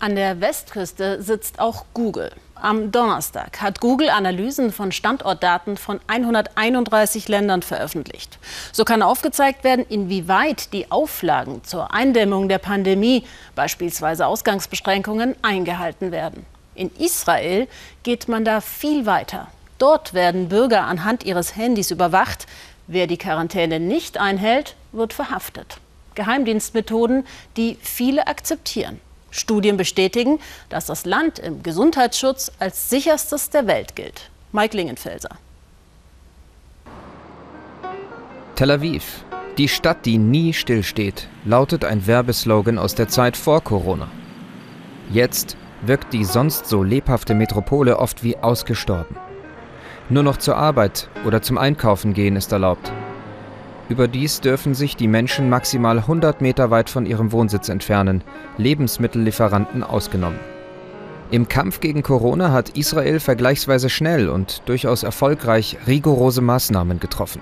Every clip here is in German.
An der Westküste sitzt auch Google. Am Donnerstag hat Google Analysen von Standortdaten von 131 Ländern veröffentlicht. So kann aufgezeigt werden, inwieweit die Auflagen zur Eindämmung der Pandemie, beispielsweise Ausgangsbeschränkungen, eingehalten werden. In Israel geht man da viel weiter. Dort werden Bürger anhand ihres Handys überwacht. Wer die Quarantäne nicht einhält, wird verhaftet. Geheimdienstmethoden, die viele akzeptieren. Studien bestätigen, dass das Land im Gesundheitsschutz als sicherstes der Welt gilt. Mike Lingenfelser. Tel Aviv, die Stadt, die nie stillsteht, lautet ein Werbeslogan aus der Zeit vor Corona. Jetzt wirkt die sonst so lebhafte Metropole oft wie ausgestorben. Nur noch zur Arbeit oder zum Einkaufen gehen ist erlaubt. Überdies dürfen sich die Menschen maximal 100 Meter weit von ihrem Wohnsitz entfernen, Lebensmittellieferanten ausgenommen. Im Kampf gegen Corona hat Israel vergleichsweise schnell und durchaus erfolgreich rigorose Maßnahmen getroffen.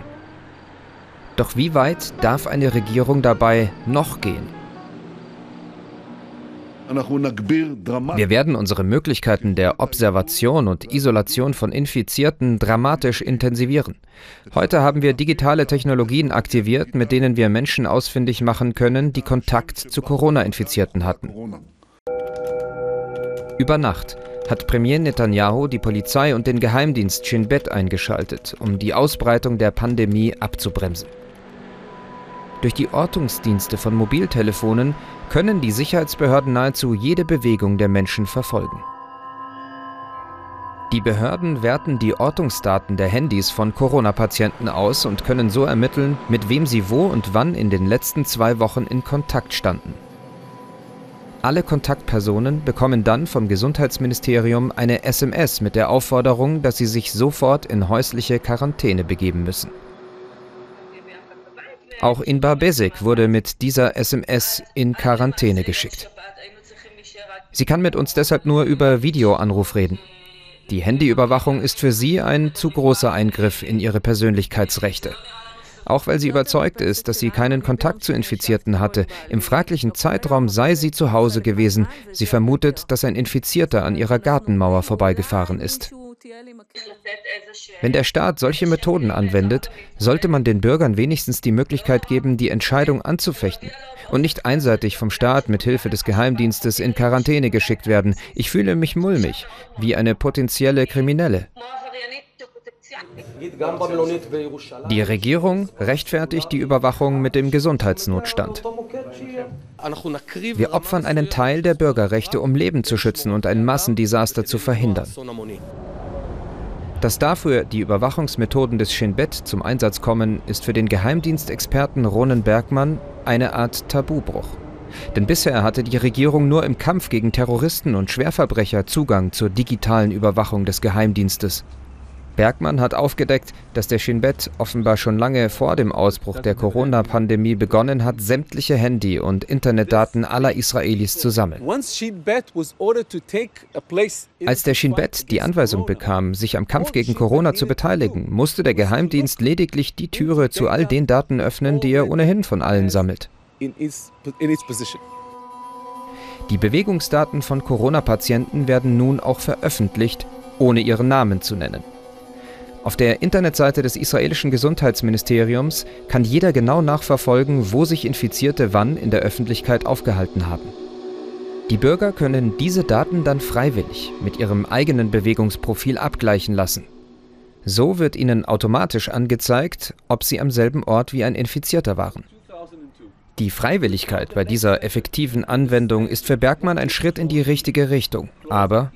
Doch wie weit darf eine Regierung dabei noch gehen? Wir werden unsere Möglichkeiten der Observation und Isolation von Infizierten dramatisch intensivieren. Heute haben wir digitale Technologien aktiviert, mit denen wir Menschen ausfindig machen können, die Kontakt zu Corona-Infizierten hatten. Über Nacht hat Premier Netanyahu die Polizei und den Geheimdienst Shin Bet eingeschaltet, um die Ausbreitung der Pandemie abzubremsen. Durch die Ortungsdienste von Mobiltelefonen können die Sicherheitsbehörden nahezu jede Bewegung der Menschen verfolgen. Die Behörden werten die Ortungsdaten der Handys von Corona-Patienten aus und können so ermitteln, mit wem sie wo und wann in den letzten zwei Wochen in Kontakt standen. Alle Kontaktpersonen bekommen dann vom Gesundheitsministerium eine SMS mit der Aufforderung, dass sie sich sofort in häusliche Quarantäne begeben müssen. Auch Inbar Besik wurde mit dieser SMS in Quarantäne geschickt. Sie kann mit uns deshalb nur über Videoanruf reden. Die Handyüberwachung ist für sie ein zu großer Eingriff in ihre Persönlichkeitsrechte. Auch weil sie überzeugt ist, dass sie keinen Kontakt zu Infizierten hatte. Im fraglichen Zeitraum sei sie zu Hause gewesen. Sie vermutet, dass ein Infizierter an ihrer Gartenmauer vorbeigefahren ist. Wenn der Staat solche Methoden anwendet, sollte man den Bürgern wenigstens die Möglichkeit geben, die Entscheidung anzufechten und nicht einseitig vom Staat mit Hilfe des Geheimdienstes in Quarantäne geschickt werden. Ich fühle mich mulmig, wie eine potenzielle Kriminelle. Die Regierung rechtfertigt die Überwachung mit dem Gesundheitsnotstand. Wir opfern einen Teil der Bürgerrechte, um Leben zu schützen und ein Massendesaster zu verhindern. Dass dafür die Überwachungsmethoden des Shin Bet zum Einsatz kommen, ist für den Geheimdienstexperten Ronen Bergmann eine Art Tabubruch. Denn bisher hatte die Regierung nur im Kampf gegen Terroristen und Schwerverbrecher Zugang zur digitalen Überwachung des Geheimdienstes. Bergmann hat aufgedeckt, dass der Shin Bet offenbar schon lange vor dem Ausbruch der Corona-Pandemie begonnen hat, sämtliche Handy- und Internetdaten aller Israelis zu sammeln. Als der Shin Bet die Anweisung bekam, sich am Kampf gegen Corona zu beteiligen, musste der Geheimdienst lediglich die Türe zu all den Daten öffnen, die er ohnehin von allen sammelt. Die Bewegungsdaten von Corona-Patienten werden nun auch veröffentlicht, ohne ihren Namen zu nennen. Auf der Internetseite des israelischen Gesundheitsministeriums kann jeder genau nachverfolgen, wo sich Infizierte wann in der Öffentlichkeit aufgehalten haben. Die Bürger können diese Daten dann freiwillig mit ihrem eigenen Bewegungsprofil abgleichen lassen. So wird ihnen automatisch angezeigt, ob sie am selben Ort wie ein Infizierter waren. Die Freiwilligkeit bei dieser effektiven Anwendung ist für Bergmann ein Schritt in die richtige Richtung, aber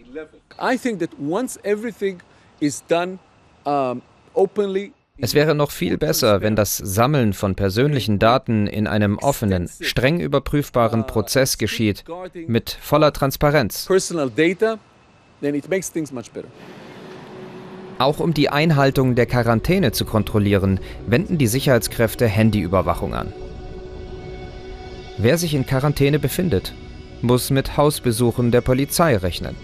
I think that once everything is done es wäre noch viel besser, wenn das Sammeln von persönlichen Daten in einem offenen, streng überprüfbaren uh, Prozess geschieht, mit voller Transparenz. Auch um die Einhaltung der Quarantäne zu kontrollieren, wenden die Sicherheitskräfte Handyüberwachung an. Wer sich in Quarantäne befindet, muss mit Hausbesuchen der Polizei rechnen.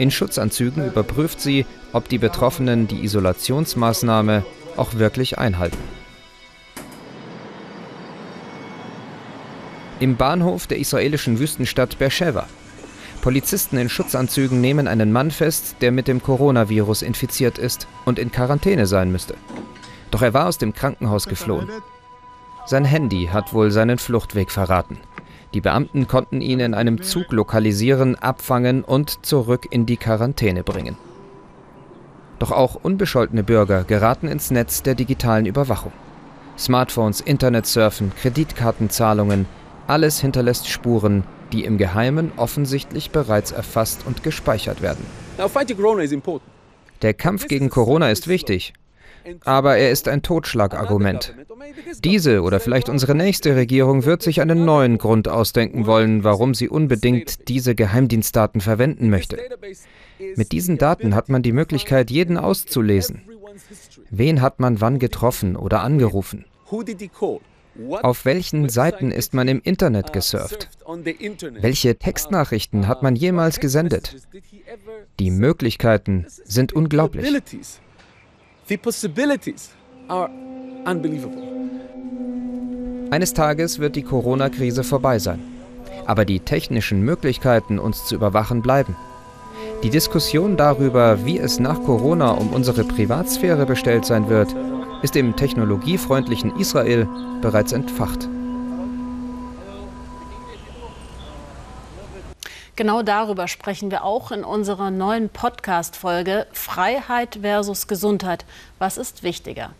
In Schutzanzügen überprüft sie, ob die Betroffenen die Isolationsmaßnahme auch wirklich einhalten. Im Bahnhof der israelischen Wüstenstadt Beersheba. Polizisten in Schutzanzügen nehmen einen Mann fest, der mit dem Coronavirus infiziert ist und in Quarantäne sein müsste. Doch er war aus dem Krankenhaus geflohen. Sein Handy hat wohl seinen Fluchtweg verraten. Die Beamten konnten ihn in einem Zug lokalisieren, abfangen und zurück in die Quarantäne bringen. Doch auch unbescholtene Bürger geraten ins Netz der digitalen Überwachung. Smartphones, Internetsurfen, Kreditkartenzahlungen, alles hinterlässt Spuren, die im Geheimen offensichtlich bereits erfasst und gespeichert werden. Der Kampf gegen Corona ist wichtig, aber er ist ein Totschlagargument. Diese oder vielleicht unsere nächste Regierung wird sich einen neuen Grund ausdenken wollen, warum sie unbedingt diese Geheimdienstdaten verwenden möchte. Mit diesen Daten hat man die Möglichkeit, jeden auszulesen. Wen hat man wann getroffen oder angerufen? Auf welchen Seiten ist man im Internet gesurft? Welche Textnachrichten hat man jemals gesendet? Die Möglichkeiten sind unglaublich. Eines Tages wird die Corona-Krise vorbei sein. Aber die technischen Möglichkeiten, uns zu überwachen, bleiben. Die Diskussion darüber, wie es nach Corona um unsere Privatsphäre bestellt sein wird, ist im technologiefreundlichen Israel bereits entfacht. Genau darüber sprechen wir auch in unserer neuen Podcast-Folge Freiheit versus Gesundheit. Was ist wichtiger?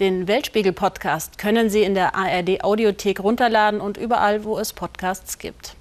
Den Weltspiegel-Podcast können Sie in der ARD-Audiothek runterladen und überall, wo es Podcasts gibt.